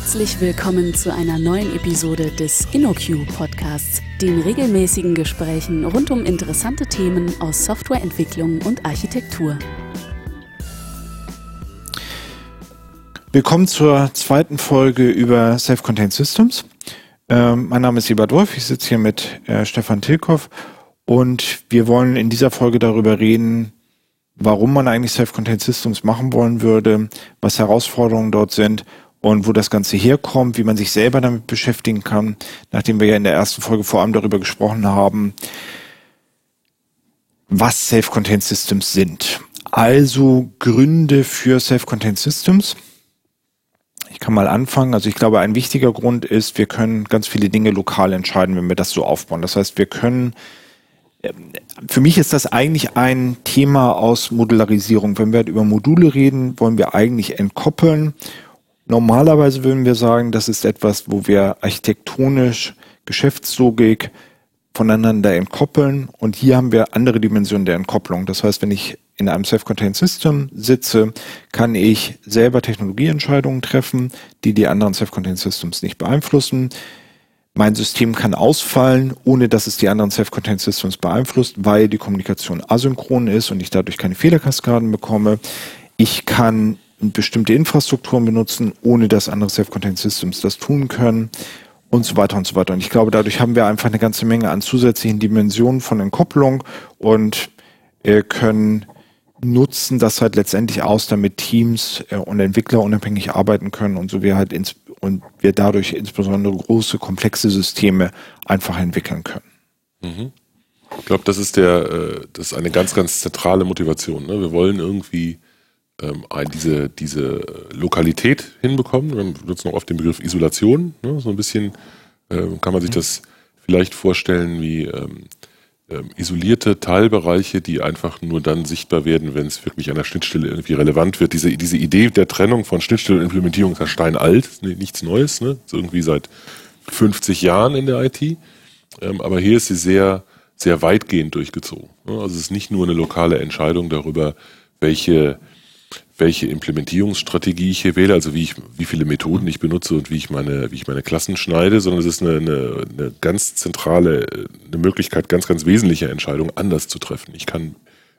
Herzlich willkommen zu einer neuen Episode des InnoQ Podcasts, den regelmäßigen Gesprächen rund um interessante Themen aus Softwareentwicklung und Architektur. Willkommen zur zweiten Folge über Self-Contained Systems. Ähm, mein Name ist Ebert Wolf, ich sitze hier mit äh, Stefan Tilkoff und wir wollen in dieser Folge darüber reden, warum man eigentlich Self-Contained Systems machen wollen würde, was Herausforderungen dort sind und wo das Ganze herkommt, wie man sich selber damit beschäftigen kann, nachdem wir ja in der ersten Folge vor allem darüber gesprochen haben, was Self-Contained Systems sind. Also Gründe für Self-Contained Systems. Ich kann mal anfangen. Also ich glaube, ein wichtiger Grund ist, wir können ganz viele Dinge lokal entscheiden, wenn wir das so aufbauen. Das heißt, wir können für mich ist das eigentlich ein Thema aus Modularisierung. Wenn wir über Module reden, wollen wir eigentlich entkoppeln. Normalerweise würden wir sagen, das ist etwas, wo wir architektonisch Geschäftslogik voneinander entkoppeln. Und hier haben wir andere Dimensionen der Entkopplung. Das heißt, wenn ich in einem Self-Contained System sitze, kann ich selber Technologieentscheidungen treffen, die die anderen Self-Contained Systems nicht beeinflussen. Mein System kann ausfallen, ohne dass es die anderen Self-Contained Systems beeinflusst, weil die Kommunikation asynchron ist und ich dadurch keine Fehlerkaskaden bekomme. Ich kann bestimmte Infrastrukturen benutzen, ohne dass andere Self-Contained Systems das tun können und so weiter und so weiter. Und ich glaube, dadurch haben wir einfach eine ganze Menge an zusätzlichen Dimensionen von Entkopplung und äh, können nutzen das halt letztendlich aus, damit Teams äh, und Entwickler unabhängig arbeiten können und so wir halt ins, und wir dadurch insbesondere große, komplexe Systeme einfach entwickeln können. Mhm. Ich glaube, das ist der, äh, das ist eine ganz, ganz zentrale Motivation. Ne? Wir wollen irgendwie ähm, diese, diese Lokalität hinbekommen. Wir benutzen auch oft den Begriff Isolation. Ne? So ein bisschen äh, kann man sich das vielleicht vorstellen wie ähm, ähm, isolierte Teilbereiche, die einfach nur dann sichtbar werden, wenn es wirklich an der Schnittstelle irgendwie relevant wird. Diese, diese Idee der Trennung von Schnittstelle und Implementierung ist ja steinalt, nichts Neues, ne? ist irgendwie seit 50 Jahren in der IT. Ähm, aber hier ist sie sehr, sehr weitgehend durchgezogen. Ne? Also es ist nicht nur eine lokale Entscheidung darüber, welche welche Implementierungsstrategie ich hier wähle, also wie ich, wie viele Methoden ich benutze und wie ich meine, wie ich meine Klassen schneide, sondern es ist eine, eine, eine ganz zentrale, eine Möglichkeit, ganz, ganz wesentliche Entscheidungen anders zu treffen. Ich kann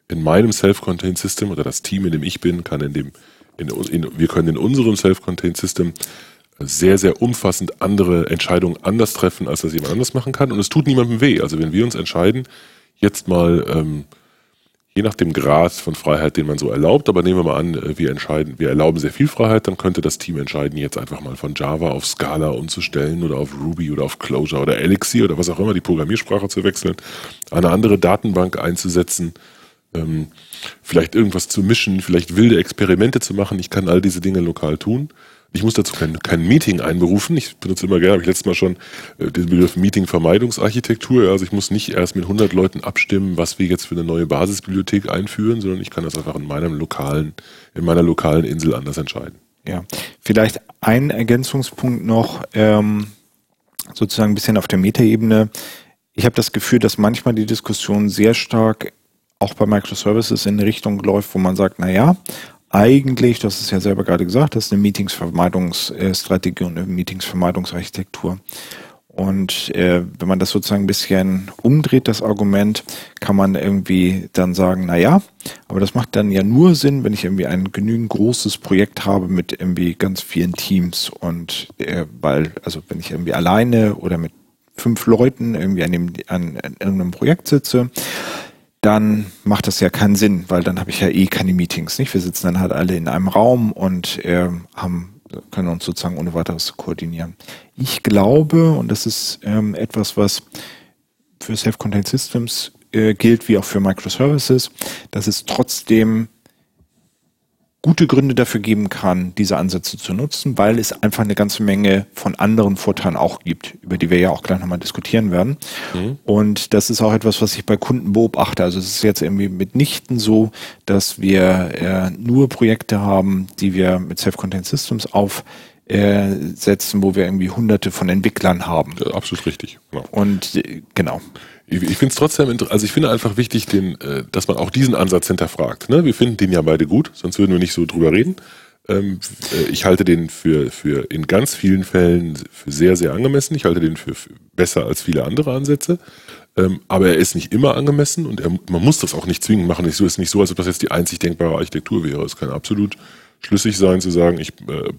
in meinem Self-Contained System oder das Team, in dem ich bin, kann in dem, in, in, wir können in unserem Self-Contained System sehr, sehr umfassend andere Entscheidungen anders treffen, als das jemand anders machen kann. Und es tut niemandem weh. Also wenn wir uns entscheiden, jetzt mal ähm, je nach dem Grad von Freiheit, den man so erlaubt, aber nehmen wir mal an, äh, wir entscheiden, wir erlauben sehr viel Freiheit, dann könnte das Team entscheiden, jetzt einfach mal von Java auf Scala umzustellen oder auf Ruby oder auf Clojure oder Elixir oder was auch immer, die Programmiersprache zu wechseln, eine andere Datenbank einzusetzen, ähm, vielleicht irgendwas zu mischen, vielleicht wilde Experimente zu machen. Ich kann all diese Dinge lokal tun. Ich muss dazu kein, kein Meeting einberufen. Ich benutze immer gerne, habe ich letztes Mal schon äh, den Begriff Meeting-Vermeidungsarchitektur. Also ich muss nicht erst mit 100 Leuten abstimmen, was wir jetzt für eine neue Basisbibliothek einführen, sondern ich kann das einfach in meinem lokalen, in meiner lokalen Insel anders entscheiden. Ja, vielleicht ein Ergänzungspunkt noch, ähm, sozusagen ein bisschen auf der Metaebene. Ich habe das Gefühl, dass manchmal die Diskussion sehr stark auch bei Microservices in Richtung läuft, wo man sagt, na ja, eigentlich, das ist ja selber gerade gesagt, das ist eine Meetingsvermeidungsstrategie und eine Meetingsvermeidungsarchitektur. Und äh, wenn man das sozusagen ein bisschen umdreht, das Argument, kann man irgendwie dann sagen, na ja, aber das macht dann ja nur Sinn, wenn ich irgendwie ein genügend großes Projekt habe mit irgendwie ganz vielen Teams und äh, weil, also wenn ich irgendwie alleine oder mit fünf Leuten irgendwie an, dem, an, an irgendeinem Projekt sitze, dann macht das ja keinen Sinn, weil dann habe ich ja eh keine Meetings, nicht? Wir sitzen dann halt alle in einem Raum und äh, haben, können uns sozusagen ohne weiteres koordinieren. Ich glaube, und das ist ähm, etwas, was für Self-Contained Systems äh, gilt, wie auch für Microservices, dass es trotzdem gute Gründe dafür geben kann, diese Ansätze zu nutzen, weil es einfach eine ganze Menge von anderen Vorteilen auch gibt, über die wir ja auch gleich nochmal diskutieren werden. Mhm. Und das ist auch etwas, was ich bei Kunden beobachte. Also es ist jetzt irgendwie mitnichten so, dass wir äh, nur Projekte haben, die wir mit Self-Contained Systems aufsetzen, wo wir irgendwie hunderte von Entwicklern haben. Ja, absolut richtig. Genau. Und äh, genau. Ich, ich finde es trotzdem, also ich finde einfach wichtig, den, äh, dass man auch diesen Ansatz hinterfragt. Ne? Wir finden den ja beide gut, sonst würden wir nicht so drüber reden. Ähm, äh, ich halte den für, für in ganz vielen Fällen für sehr, sehr angemessen. Ich halte den für, für besser als viele andere Ansätze. Ähm, aber er ist nicht immer angemessen und er, man muss das auch nicht zwingend machen. Es ist nicht so, als ob das jetzt die einzig denkbare Architektur wäre. Es kann absolut schlüssig sein zu sagen, ich äh,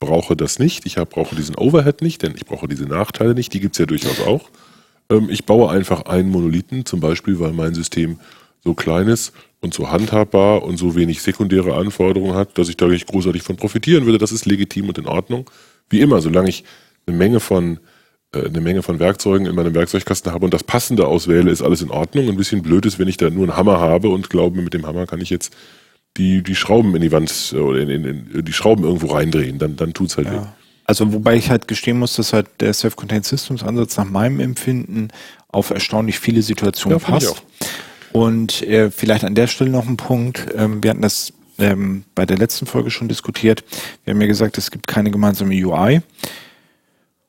brauche das nicht, ich hab, brauche diesen Overhead nicht, denn ich brauche diese Nachteile nicht, die gibt es ja durchaus auch. Ähm, ich baue einfach einen Monolithen, zum Beispiel, weil mein System so klein ist und so handhabbar und so wenig sekundäre Anforderungen hat, dass ich da nicht großartig von profitieren würde. Das ist legitim und in Ordnung. Wie immer, solange ich eine Menge von äh, eine Menge von Werkzeugen in meinem Werkzeugkasten habe und das Passende auswähle, ist alles in Ordnung. Ein bisschen blöd ist, wenn ich da nur einen Hammer habe und glaube, mit dem Hammer kann ich jetzt die, die Schrauben in die Wand oder in, in, in die Schrauben irgendwo reindrehen, dann, dann tut's halt ja. weh. Also wobei ich halt gestehen muss, dass halt der Self-Contained Systems Ansatz nach meinem Empfinden auf erstaunlich viele Situationen ja, passt. Und äh, vielleicht an der Stelle noch ein Punkt. Ähm, wir hatten das ähm, bei der letzten Folge schon diskutiert. Wir haben ja gesagt, es gibt keine gemeinsame UI.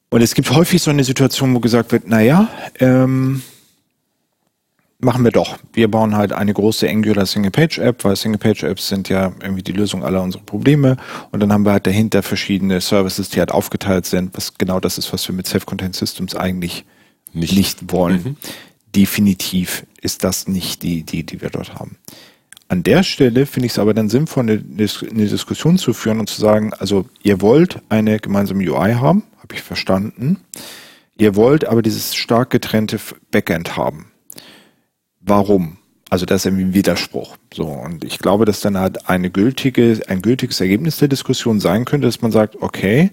Und es gibt häufig so eine Situation, wo gesagt wird, naja, ähm, machen wir doch. Wir bauen halt eine große Angular Single-Page-App, weil Single-Page-Apps sind ja irgendwie die Lösung aller unserer Probleme. Und dann haben wir halt dahinter verschiedene Services, die halt aufgeteilt sind, was genau das ist, was wir mit Self-Contained Systems eigentlich nicht, nicht wollen. Mhm. Definitiv ist das nicht die Idee, die wir dort haben. An der Stelle finde ich es aber dann sinnvoll, eine, eine Diskussion zu führen und zu sagen, also ihr wollt eine gemeinsame UI haben, habe ich verstanden. Ihr wollt aber dieses stark getrennte Backend haben warum? Also das ist irgendwie ein Widerspruch. So und ich glaube, dass dann halt eine gültige, ein gültiges Ergebnis der Diskussion sein könnte, dass man sagt, okay,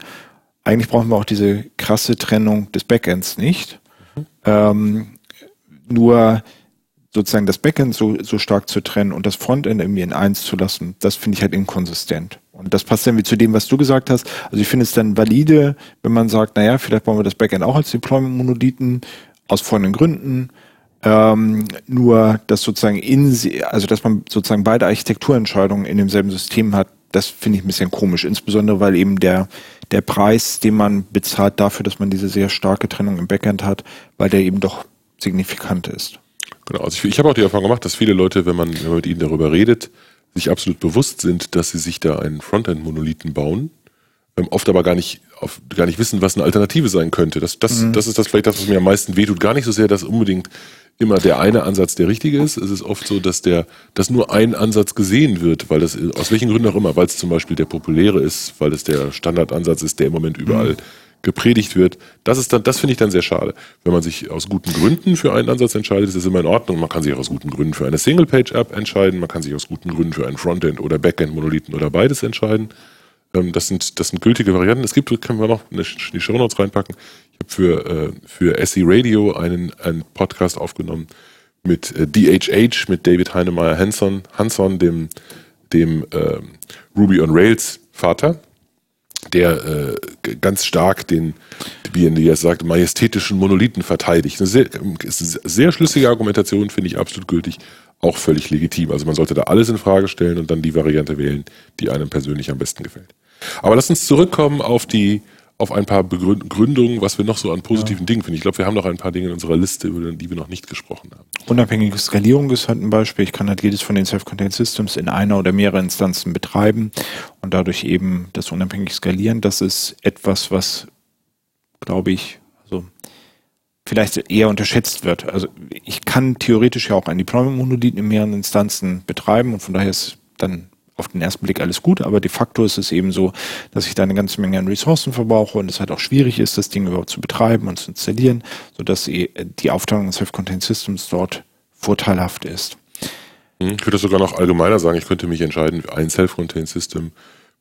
eigentlich brauchen wir auch diese krasse Trennung des Backends nicht. Mhm. Ähm, nur sozusagen das Backend so, so stark zu trennen und das Frontend irgendwie in eins zu lassen, das finde ich halt inkonsistent. Und das passt dann wie zu dem, was du gesagt hast. Also ich finde es dann valide, wenn man sagt, naja, vielleicht bauen wir das Backend auch als Deployment-Monolithen aus folgenden Gründen. Ähm, nur, dass sozusagen in, also dass man sozusagen beide Architekturentscheidungen in demselben System hat, das finde ich ein bisschen komisch. Insbesondere, weil eben der, der Preis, den man bezahlt dafür, dass man diese sehr starke Trennung im Backend hat, weil der eben doch signifikant ist. Genau, also ich, ich habe auch die Erfahrung gemacht, dass viele Leute, wenn man, wenn man mit ihnen darüber redet, sich absolut bewusst sind, dass sie sich da einen Frontend-Monolithen bauen, ähm, oft aber gar nicht, auf, gar nicht wissen, was eine Alternative sein könnte. Das, das, mhm. das ist das vielleicht das, was mir am meisten wehtut. Gar nicht so sehr, dass unbedingt immer der eine Ansatz der richtige ist. Es ist oft so, dass der, dass nur ein Ansatz gesehen wird, weil das, aus welchen Gründen auch immer, weil es zum Beispiel der populäre ist, weil es der Standardansatz ist, der im Moment überall mhm. gepredigt wird. Das ist dann, das finde ich dann sehr schade. Wenn man sich aus guten Gründen für einen Ansatz entscheidet, ist das immer in Ordnung. Man kann sich auch aus guten Gründen für eine Single-Page-App entscheiden. Man kann sich aus guten Gründen für einen Frontend oder Backend-Monolithen oder beides entscheiden. Ähm, das sind, das sind gültige Varianten. Es gibt, können wir noch in die Show Notes reinpacken. Ich habe für, äh, für SE Radio einen, einen Podcast aufgenommen mit äh, DHH, mit David Heinemeier Hanson, Hanson, dem, dem äh, Ruby on Rails Vater, der äh, ganz stark den, wie er sagt, majestätischen Monolithen verteidigt. Eine sehr, ist eine sehr schlüssige Argumentation, finde ich absolut gültig, auch völlig legitim. Also man sollte da alles in Frage stellen und dann die Variante wählen, die einem persönlich am besten gefällt. Aber lass uns zurückkommen auf die auf ein paar Begründungen, was wir noch so an positiven ja. Dingen finden. Ich glaube, wir haben noch ein paar Dinge in unserer Liste, über die wir noch nicht gesprochen haben. Unabhängige Skalierung ist halt ein Beispiel. Ich kann halt jedes von den Self-Contained Systems in einer oder mehreren Instanzen betreiben und dadurch eben das unabhängig skalieren. Das ist etwas, was, glaube ich, also vielleicht eher unterschätzt wird. Also ich kann theoretisch ja auch ein Deployment-Monolith in mehreren Instanzen betreiben und von daher ist dann auf den ersten Blick alles gut, aber de facto ist es eben so, dass ich da eine ganze Menge an Ressourcen verbrauche und es halt auch schwierig ist, das Ding überhaupt zu betreiben und zu installieren, sodass die Aufteilung in Self-Contained Systems dort vorteilhaft ist. Hm, ich würde sogar noch allgemeiner sagen, ich könnte mich entscheiden, ein Self-Contained System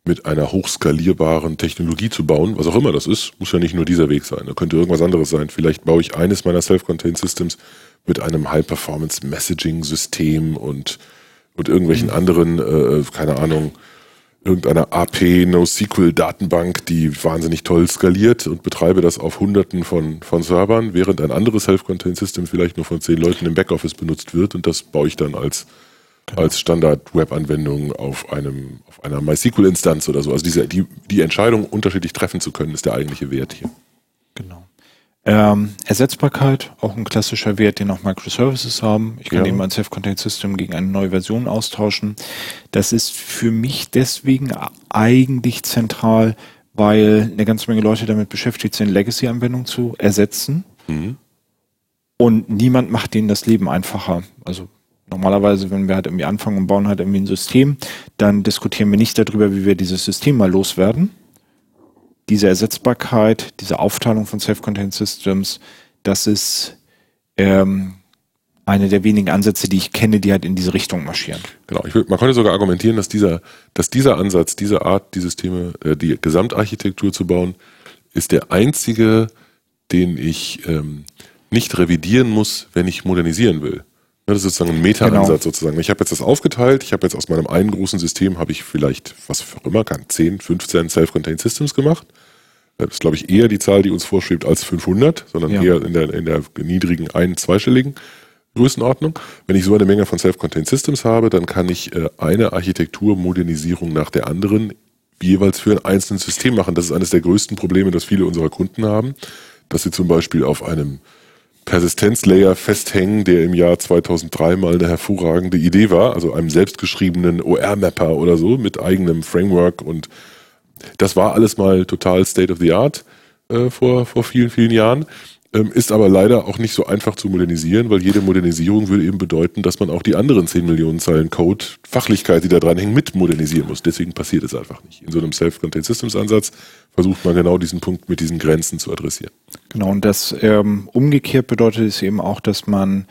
mit einer hochskalierbaren Technologie zu bauen, was auch immer das ist, muss ja nicht nur dieser Weg sein, da könnte irgendwas anderes sein. Vielleicht baue ich eines meiner Self-Contained Systems mit einem High-Performance-Messaging-System und und irgendwelchen mhm. anderen, äh, keine Ahnung, irgendeiner AP NoSQL-Datenbank, die wahnsinnig toll skaliert und betreibe das auf hunderten von, von Servern, während ein anderes Self-Contained-System vielleicht nur von zehn Leuten im Backoffice benutzt wird und das baue ich dann als, genau. als Standard-Web-Anwendung auf einem, auf einer MySQL-Instanz oder so. Also diese, die, die Entscheidung unterschiedlich treffen zu können, ist der eigentliche Wert hier. Genau. Ähm, Ersetzbarkeit, auch ein klassischer Wert, den auch Microservices haben. Ich kann Ja. eben ein Self-Contained System gegen eine neue Version austauschen. Das ist für mich deswegen eigentlich zentral, weil eine ganze Menge Leute damit beschäftigt sind, Legacy-Anwendungen zu ersetzen. Mhm. Und niemand macht denen das Leben einfacher. Also normalerweise, wenn wir halt irgendwie anfangen und bauen halt irgendwie ein System, dann diskutieren wir nicht darüber, wie wir dieses System mal loswerden. Diese Ersetzbarkeit, diese Aufteilung von Self-Contained Systems, das ist ähm, eine der wenigen Ansätze, die ich kenne, die halt in diese Richtung marschieren. Genau, ich man könnte sogar argumentieren, dass dieser, dass dieser Ansatz, diese Art, die Systeme, äh, die Gesamtarchitektur zu bauen, ist der einzige, den ich ähm, nicht revidieren muss, wenn ich modernisieren will. Das ist sozusagen ein Meta-Ansatz Genau. sozusagen. Ich habe jetzt das aufgeteilt, ich habe jetzt aus meinem einen großen System, habe ich vielleicht, was auch immer, kann 10, 15 Self-Contained Systems gemacht. Das ist, glaube ich, eher die Zahl, die uns vorschwebt, als 500, sondern Ja. eher in der, in der niedrigen ein-, zweistelligen Größenordnung. Wenn ich so eine Menge von Self-Contained Systems habe, dann kann ich äh, eine Architekturmodernisierung nach der anderen jeweils für ein einzelnes System machen. Das ist eines der größten Probleme, das viele unserer Kunden haben, dass sie zum Beispiel auf einem Persistenzlayer festhängen, der im Jahr 2003 mal eine hervorragende Idee war, also einem selbstgeschriebenen OR-Mapper oder so mit eigenem Framework und das war alles mal total State of the Art äh, vor, vor vielen, vielen Jahren. Ähm, ist aber leider auch nicht so einfach zu modernisieren, weil jede Modernisierung würde eben bedeuten, dass man auch die anderen 10 Millionen Zeilen Code, Fachlichkeit, die da dran hängen, mit modernisieren muss. Deswegen passiert es einfach nicht. In so einem Self-Contained Systems Ansatz versucht man genau diesen Punkt mit diesen Grenzen zu adressieren. Genau, und das ähm, umgekehrt bedeutet es eben auch, dass man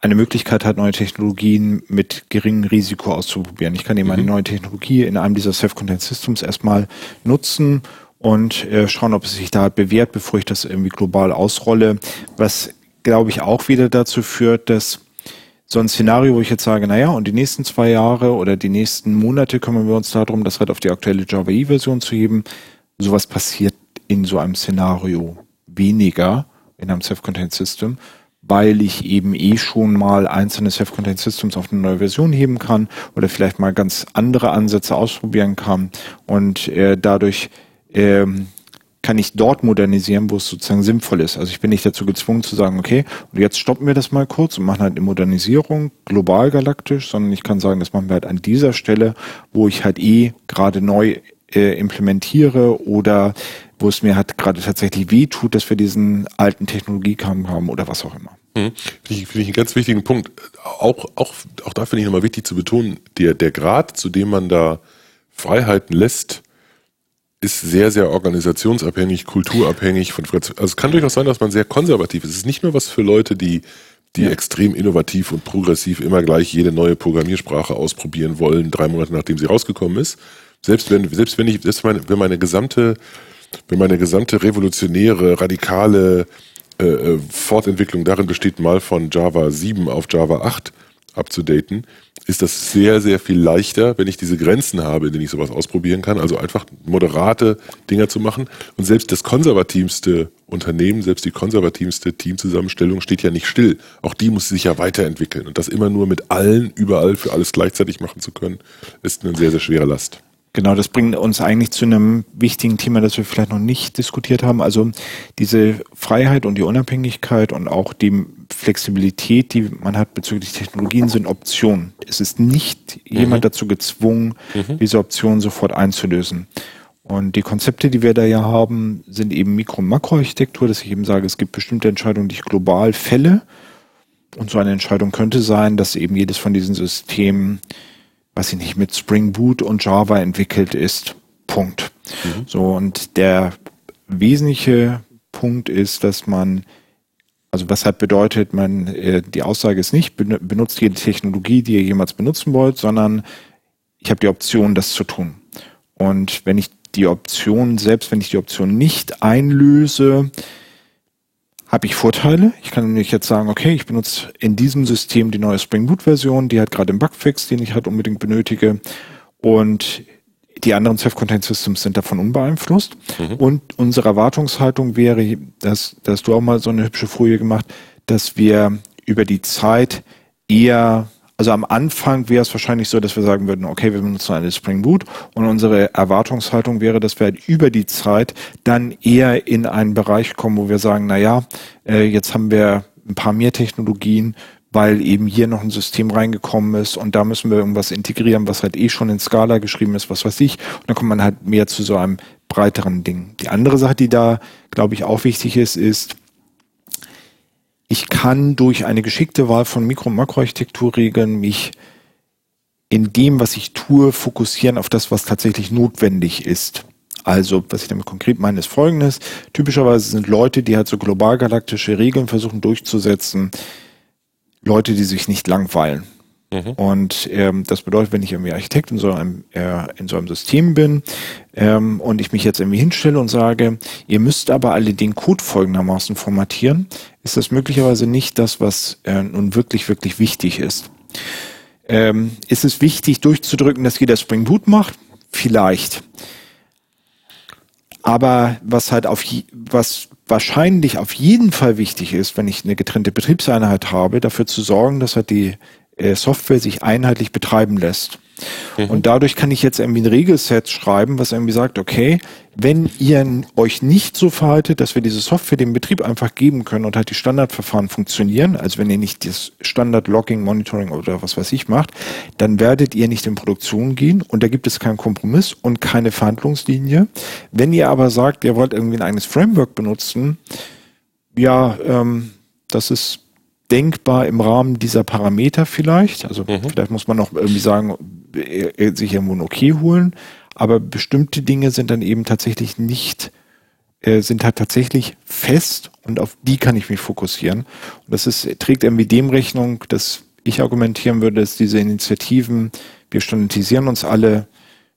eine Möglichkeit hat, neue Technologien mit geringem Risiko auszuprobieren. Ich kann eben eine neue Technologie in einem dieser Self-Contained Systems erstmal nutzen und äh, schauen, ob es sich da bewährt, bevor ich das irgendwie global ausrolle. Was, glaube ich, auch wieder dazu führt, dass so ein Szenario, wo ich jetzt sage, naja, und die nächsten zwei Jahre oder die nächsten Monate kümmern wir uns darum, das halt auf die aktuelle Java E-Version zu heben. Sowas passiert in so einem Szenario weniger in einem Self-Contained System, weil ich eben eh schon mal einzelne Self-Contained Systems auf eine neue Version heben kann oder vielleicht mal ganz andere Ansätze ausprobieren kann und äh, dadurch ähm, kann ich dort modernisieren, wo es sozusagen sinnvoll ist. Also ich bin nicht dazu gezwungen zu sagen, okay, und jetzt stoppen wir das mal kurz und machen halt eine Modernisierung global galaktisch, sondern ich kann sagen, das machen wir halt an dieser Stelle, wo ich halt eh gerade neu äh, implementiere oder wo es mir halt gerade tatsächlich weh tut, dass wir diesen alten Technologiekram haben oder was auch immer. Mhm. Finde ich, finde ich einen ganz wichtigen Punkt. Auch, auch, auch da finde ich nochmal wichtig zu betonen, der, der Grad, zu dem man da Freiheiten lässt, ist sehr, sehr organisationsabhängig, kulturabhängig. Von, also es kann durchaus sein, dass man sehr konservativ ist. Es ist nicht nur was für Leute, die, die extrem innovativ und progressiv immer gleich jede neue Programmiersprache ausprobieren wollen, drei Monate nachdem sie rausgekommen ist. Selbst wenn, selbst wenn ich, selbst meine, wenn meine gesamte, wenn meine gesamte revolutionäre, radikale äh, äh, Fortentwicklung darin besteht, mal von Java 7 auf Java 8 abzudaten, ist das sehr, sehr viel leichter, wenn ich diese Grenzen habe, in denen ich sowas ausprobieren kann. Also einfach moderate Dinger zu machen. Und selbst das konservativste Unternehmen, selbst die konservativste Teamzusammenstellung steht ja nicht still. Auch die muss sich ja weiterentwickeln. Und das immer nur mit allen, überall für alles gleichzeitig machen zu können, ist eine sehr, sehr schwere Last. Genau, das bringt uns eigentlich zu einem wichtigen Thema, das wir vielleicht noch nicht diskutiert haben. Also diese Freiheit und die Unabhängigkeit und auch die Flexibilität, die man hat bezüglich Technologien, sind Optionen. Es ist nicht jemand dazu gezwungen, diese Optionen sofort einzulösen. Und die Konzepte, die wir da ja haben, sind eben Mikro- und Makroarchitektur, dass ich eben sage, es gibt bestimmte Entscheidungen, die ich global fälle. Und so eine Entscheidung könnte sein, dass eben jedes von diesen Systemen weiß ich nicht, mit Spring Boot und Java entwickelt ist. Punkt. So, und der wesentliche Punkt ist, dass man, also was halt bedeutet, man, äh, die Aussage ist nicht, ben- benutzt jede Technologie, die ihr jemals benutzen wollt, sondern ich habe die Option, das zu tun. Und wenn ich die Option, selbst wenn ich die Option nicht einlöse, habe ich Vorteile. Ich kann nämlich jetzt sagen, okay, ich benutze in diesem System die neue Spring Boot Version, die hat gerade den Bugfix, den ich halt unbedingt benötige. Und die anderen Self-Contained Systems sind davon unbeeinflusst. Und unsere Erwartungshaltung wäre, dass, dass du auch mal so eine hübsche Folie gemacht, dass wir über die Zeit eher also am Anfang wäre es wahrscheinlich so, dass wir sagen würden, okay, wir benutzen eine Spring Boot und unsere Erwartungshaltung wäre, dass wir halt über die Zeit dann eher in einen Bereich kommen, wo wir sagen, na ja, äh, jetzt haben wir ein paar mehr Technologien, weil eben hier noch ein System reingekommen ist und da müssen wir irgendwas integrieren, was halt eh schon in Scala geschrieben ist, was weiß ich. Und dann kommt man halt mehr zu so einem breiteren Ding. Die andere Sache, die da, glaube ich, auch wichtig ist, ist, ich kann durch eine geschickte Wahl von Mikro- und Makroarchitekturregeln mich in dem, was ich tue, fokussieren auf das, was tatsächlich notwendig ist. Also, was ich damit konkret meine, ist folgendes. Typischerweise sind Leute, die halt so global galaktische Regeln versuchen durchzusetzen, Leute, die sich nicht langweilen. Mhm. Und ähm, das bedeutet, wenn ich irgendwie Architekt in so einem, äh, in so einem System bin ähm, und ich mich jetzt irgendwie hinstelle und sage, ihr müsst aber alle den Code folgendermaßen formatieren, ist das möglicherweise nicht das, was äh, nun wirklich, wirklich wichtig ist. Ähm, ist es wichtig durchzudrücken, dass jeder Spring Boot macht? Vielleicht. Aber was halt auf, was wahrscheinlich auf jeden Fall wichtig ist, wenn ich eine getrennte Betriebseinheit habe, dafür zu sorgen, dass halt die äh, Software sich einheitlich betreiben lässt. Mhm. Und dadurch kann ich jetzt irgendwie ein Regelset schreiben, was irgendwie sagt, okay, wenn ihr euch nicht so verhaltet, dass wir diese Software dem Betrieb einfach geben können und halt die Standardverfahren funktionieren, also wenn ihr nicht das Standard-Logging, Monitoring oder was weiß ich macht, dann werdet ihr nicht in Produktion gehen und da gibt es keinen Kompromiss und keine Verhandlungslinie. Wenn ihr aber sagt, ihr wollt irgendwie ein eigenes Framework benutzen, ja, ähm, das ist denkbar im Rahmen dieser Parameter vielleicht. Also mhm. vielleicht muss man noch irgendwie sagen, sich irgendwo ein Okay holen. Aber bestimmte Dinge sind dann eben tatsächlich nicht, äh, sind halt tatsächlich fest und auf die kann ich mich fokussieren. Und das ist, trägt irgendwie dem Rechnung, dass ich argumentieren würde, dass diese Initiativen, wir standardisieren uns alle,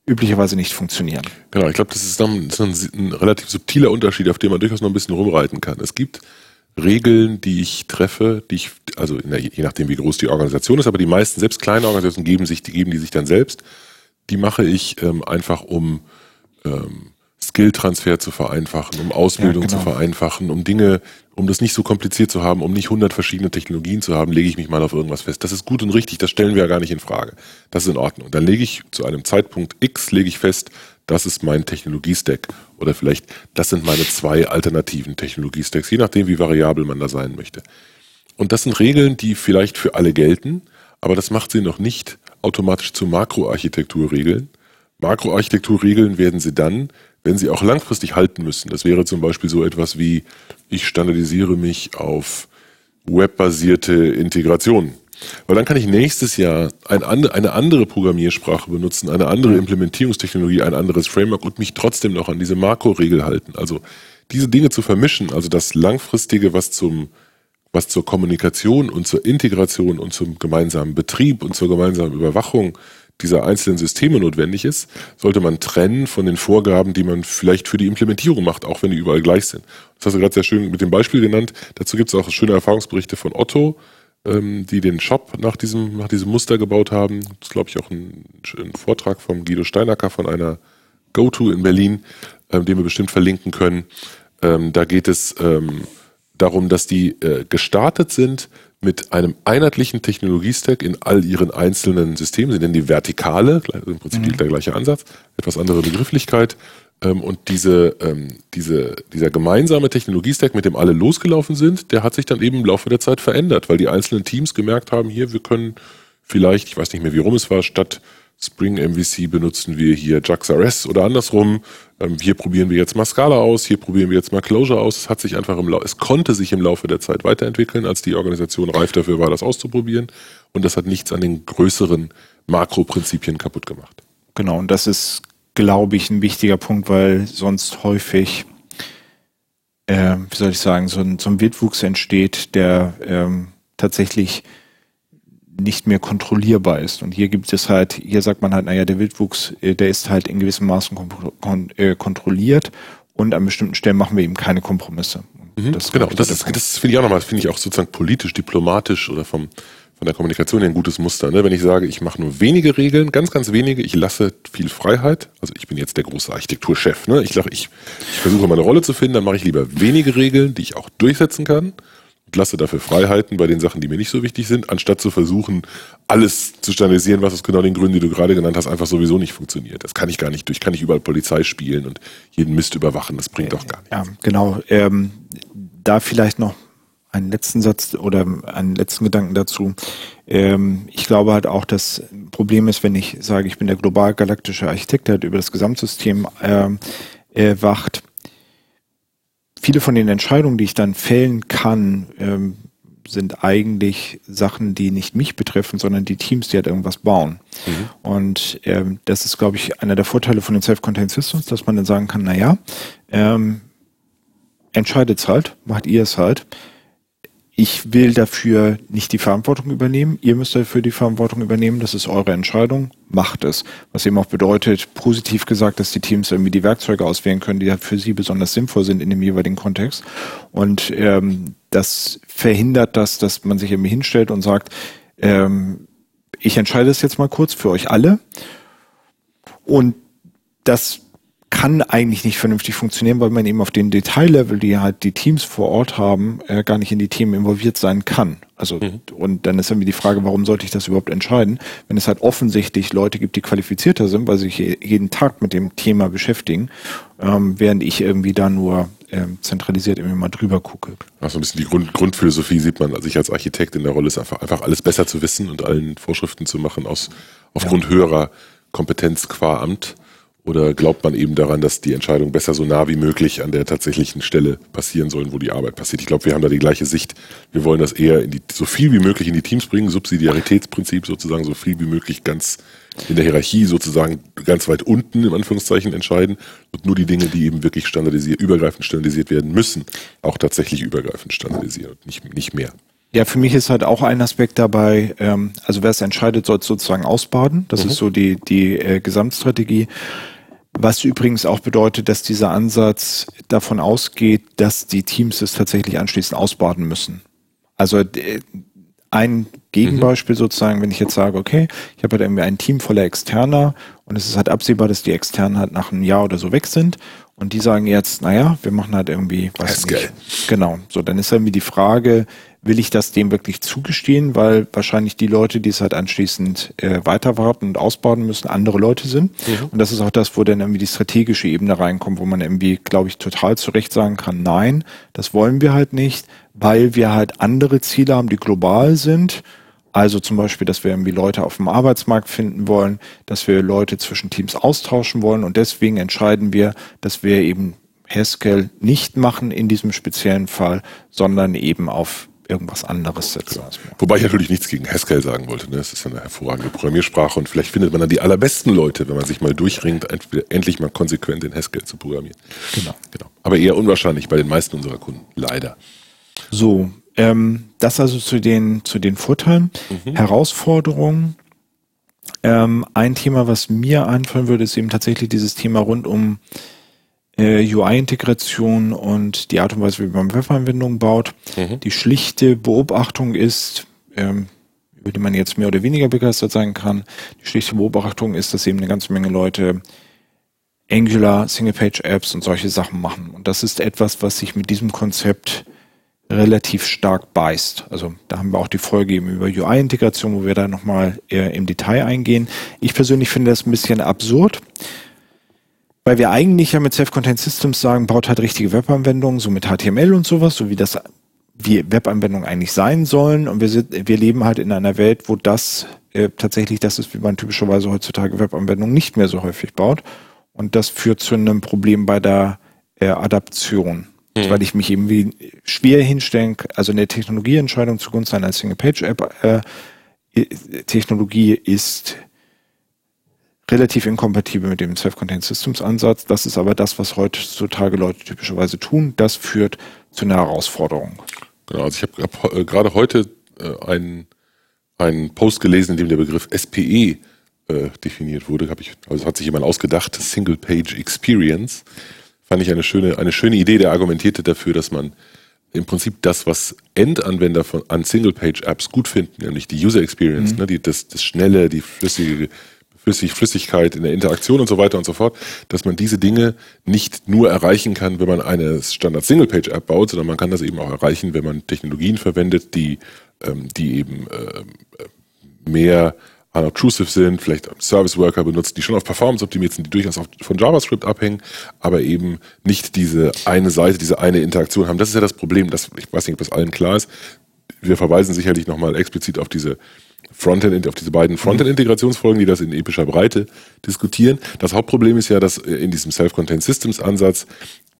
üblicherweise nicht funktionieren. Genau, ich glaube, das ist dann, das ist ein, ein relativ subtiler Unterschied, auf den man durchaus noch ein bisschen rumreiten kann. Es gibt Regeln, die ich treffe, die ich, also je nachdem, wie groß die Organisation ist, aber die meisten, selbst kleine Organisationen geben sich, die geben die sich dann selbst. Die mache ich ähm, einfach, um ähm, Skilltransfer zu vereinfachen, um Ausbildung ja, genau. zu vereinfachen, um Dinge, um das nicht so kompliziert zu haben, um nicht hundert verschiedene Technologien zu haben, lege ich mich mal auf irgendwas fest. Das ist gut und richtig, das stellen wir ja gar nicht in Frage. Das ist in Ordnung. Dann lege ich zu einem Zeitpunkt X, lege ich fest, das ist mein Technologiestack. Oder vielleicht, das sind meine zwei alternativen Technologiestacks, je nachdem, wie variabel man da sein möchte. Und das sind Regeln, die vielleicht für alle gelten, aber das macht sie noch nicht automatisch zu Makroarchitekturregeln. Makroarchitekturregeln werden sie dann, wenn sie auch langfristig halten müssen. Das wäre zum Beispiel so etwas wie, ich standardisiere mich auf webbasierte Integration weil dann kann ich nächstes Jahr ein, eine andere Programmiersprache benutzen, eine andere Implementierungstechnologie, ein anderes Framework und mich trotzdem noch an diese Makro-Regel halten. Also diese Dinge zu vermischen, also das Langfristige, was zum was zur Kommunikation und zur Integration und zum gemeinsamen Betrieb und zur gemeinsamen Überwachung dieser einzelnen Systeme notwendig ist, sollte man trennen von den Vorgaben, die man vielleicht für die Implementierung macht, auch wenn die überall gleich sind. Das hast du gerade sehr schön mit dem Beispiel genannt. Dazu gibt es auch schöne Erfahrungsberichte von Otto, ähm, die den Shop nach diesem, nach diesem Muster gebaut haben. Das ist, glaube ich, auch ein, ein, Vortrag von Guido Steinacker von einer GoTo in Berlin, ähm, den wir bestimmt verlinken können. Ähm, da geht es ähm, darum, dass die äh, gestartet sind mit einem einheitlichen Technologiestack in all ihren einzelnen Systemen. Sie nennen die Vertikale, im Prinzip mhm. der gleiche Ansatz, etwas andere Begrifflichkeit. Ähm, und diese, ähm, diese, dieser gemeinsame Technologiestack, mit dem alle losgelaufen sind, der hat sich dann eben im Laufe der Zeit verändert, weil die einzelnen Teams gemerkt haben, hier, wir können vielleicht, ich weiß nicht mehr, wie rum es war, statt Spring MVC benutzen wir hier JaxRS oder andersrum. Ähm, hier probieren wir jetzt mal Scala aus, hier probieren wir jetzt mal Closure aus. Es hat sich einfach im Laufe, es konnte sich im Laufe der Zeit weiterentwickeln, als die Organisation reif dafür war, das auszuprobieren. Und das hat nichts an den größeren Makroprinzipien kaputt gemacht. Genau, und das ist glaube ich, ein wichtiger Punkt, weil sonst häufig, äh, wie soll ich sagen, so ein, so ein Wildwuchs entsteht, der ähm, tatsächlich nicht mehr kontrollierbar ist. Und hier gibt es halt, hier sagt man halt, naja, der Wildwuchs, äh, der ist halt in gewissem Maßen kon äh, kontrolliert und an bestimmten Stellen machen wir eben keine Kompromisse. Mhm, das genau, das, ist, das finde ich auch nochmal, finde ich auch sozusagen politisch, diplomatisch oder vom, von der Kommunikation ein gutes Muster. Ne? Wenn ich sage, ich mache nur wenige Regeln, ganz, ganz wenige, ich lasse viel Freiheit. Also ich bin jetzt der große Architekturchef. Ne? Ich, ich, ich versuche meine Rolle zu finden, dann mache ich lieber wenige Regeln, die ich auch durchsetzen kann. lasse dafür Freiheiten bei den Sachen, die mir nicht so wichtig sind, anstatt zu versuchen, alles zu standardisieren, was aus genau den Gründen, die du gerade genannt hast, einfach sowieso nicht funktioniert. Das kann ich gar nicht durch, kann ich überall Polizei spielen und jeden Mist überwachen, das bringt doch gar nichts. Ja, genau. Ähm, da vielleicht noch einen letzten Satz oder einen letzten Gedanken dazu. Ähm, ich glaube halt auch, das Problem ist, wenn ich sage, ich bin der global galaktische Architekt, der halt über das Gesamtsystem ähm, äh, wacht. Viele von den Entscheidungen, die ich dann fällen kann, ähm, sind eigentlich Sachen, die nicht mich betreffen, sondern die Teams, die halt irgendwas bauen. Mhm. Und ähm, das ist, glaube ich, einer der Vorteile von den Self-Contained Systems, dass man dann sagen kann, na ja, ähm, entscheidet's halt, macht ihr es halt ich will dafür nicht die Verantwortung übernehmen. Ihr müsst dafür die Verantwortung übernehmen. Das ist eure Entscheidung. Macht es. Was eben auch bedeutet, positiv gesagt, dass die Teams irgendwie die Werkzeuge auswählen können, die für sie besonders sinnvoll sind in dem jeweiligen Kontext. Und ähm, das verhindert das, dass man sich irgendwie hinstellt und sagt, ähm, ich entscheide es jetzt mal kurz für euch alle. Und das kann eigentlich nicht vernünftig funktionieren, weil man eben auf den Detaillevel, die halt die Teams vor Ort haben, äh, gar nicht in die Themen involviert sein kann. Also mhm. und dann ist irgendwie die Frage, warum sollte ich das überhaupt entscheiden, wenn es halt offensichtlich Leute gibt, die qualifizierter sind, weil sie sich jeden Tag mit dem Thema beschäftigen, ähm, während ich irgendwie da nur ähm, zentralisiert irgendwie mal drüber gucke. Also ein bisschen die Grund, Grundphilosophie sieht man, also ich als Architekt in der Rolle ist einfach, einfach alles besser zu wissen und allen Vorschriften zu machen aus aufgrund ja. höherer Kompetenz qua Amt oder glaubt man eben daran, dass die Entscheidungen besser so nah wie möglich an der tatsächlichen Stelle passieren sollen, wo die Arbeit passiert? Ich glaube, wir haben da die gleiche Sicht. Wir wollen das eher in die, so viel wie möglich in die Teams bringen, Subsidiaritätsprinzip sozusagen, so viel wie möglich ganz in der Hierarchie sozusagen ganz weit unten im Anführungszeichen entscheiden und nur die Dinge, die eben wirklich standardisiert, übergreifend standardisiert werden müssen, auch tatsächlich übergreifend standardisieren und nicht, nicht mehr. Ja, für mich ist halt auch ein Aspekt dabei, ähm, also wer es entscheidet, soll es sozusagen ausbaden. Das mhm. ist so die, die äh, Gesamtstrategie. Was übrigens auch bedeutet, dass dieser Ansatz davon ausgeht, dass die Teams es tatsächlich anschließend ausbaden müssen. Also ein Gegenbeispiel mhm. sozusagen, wenn ich jetzt sage, okay, ich habe halt irgendwie ein Team voller Externer und es ist halt absehbar, dass die Externen halt nach einem Jahr oder so weg sind und die sagen jetzt, naja, wir machen halt irgendwie, was nicht. Genau. So, dann ist irgendwie die Frage, will ich das dem wirklich zugestehen, weil wahrscheinlich die Leute, die es halt anschließend äh, weiter warten und ausbauen müssen, andere Leute sind. Mhm. Und das ist auch das, wo dann irgendwie die strategische Ebene reinkommt, wo man irgendwie, glaube ich, total zu Recht sagen kann, nein, das wollen wir halt nicht, weil wir halt andere Ziele haben, die global sind. Also zum Beispiel, dass wir irgendwie Leute auf dem Arbeitsmarkt finden wollen, dass wir Leute zwischen Teams austauschen wollen und deswegen entscheiden wir, dass wir eben Haskell nicht machen in diesem speziellen Fall, sondern eben auf irgendwas anderes setzen. Genau. Wobei ich natürlich nichts gegen Haskell sagen wollte. Ne? Es ist ja eine hervorragende Programmiersprache und vielleicht findet man dann die allerbesten Leute, wenn man sich mal durchringt, endlich mal konsequent in Haskell zu programmieren. Genau. genau. Aber eher unwahrscheinlich bei den meisten unserer Kunden, leider. So, ähm, das also zu den, zu den Vorteilen. Mhm. Herausforderungen. Ähm, ein Thema, was mir einfallen würde, ist eben tatsächlich dieses Thema rund um äh, UI-Integration und die Art und Weise, wie man Webanwendungen baut. Mhm. Die schlichte Beobachtung ist, ähm, über die man jetzt mehr oder weniger begeistert sein kann, die schlichte Beobachtung ist, dass eben eine ganze Menge Leute Angular, Single-Page-Apps und solche Sachen machen. Und das ist etwas, was sich mit diesem Konzept relativ stark beißt. Also da haben wir auch die Folge eben über UI-Integration, wo wir da nochmal im Detail eingehen. Ich persönlich finde das ein bisschen absurd, weil wir eigentlich ja mit Self-Contained Systems sagen, baut halt richtige Webanwendungen, so mit HTML und sowas, so wie das wie Webanwendungen eigentlich sein sollen. Und wir sind, wir leben halt in einer Welt, wo das äh, tatsächlich das ist, wie man typischerweise heutzutage Webanwendungen nicht mehr so häufig baut. Und das führt zu einem Problem bei der äh, Adaption. Mhm. Weil ich mich eben wie schwer hinstellen, also eine Technologieentscheidung zugunsten einer Single-Page-App äh, Technologie ist relativ inkompatibel mit dem Self-Contained Systems Ansatz. Das ist aber das, was heutzutage Leute typischerweise tun. Das führt zu einer Herausforderung. Genau, also ich habe hab, äh, gerade heute äh, einen, einen Post gelesen, in dem der Begriff SPE äh, definiert wurde. Hab ich, also hat sich jemand ausgedacht, Single Page Experience. Fand ich eine schöne, eine schöne Idee, der argumentierte dafür, dass man im Prinzip das, was Endanwender von, an Single-Page-Apps gut finden, nämlich die User Experience, mhm. ne, die, das, das schnelle, die flüssige Flüssig, Flüssigkeit in der Interaktion und so weiter und so fort, dass man diese Dinge nicht nur erreichen kann, wenn man eine Standard-Single-Page-App baut, sondern man kann das eben auch erreichen, wenn man Technologien verwendet, die, ähm, die eben äh, mehr unobtrusive sind, vielleicht Service Worker benutzt, die schon auf Performance optimiert sind, die durchaus von JavaScript abhängen, aber eben nicht diese eine Seite, diese eine Interaktion haben. Das ist ja das Problem, das, ich weiß nicht, ob das allen klar ist. Wir verweisen sicherlich nochmal explizit auf diese Frontend, auf diese beiden Frontend-Integrationsfolgen, die das in epischer Breite diskutieren. Das Hauptproblem ist ja, dass in diesem Self-Contained Systems Ansatz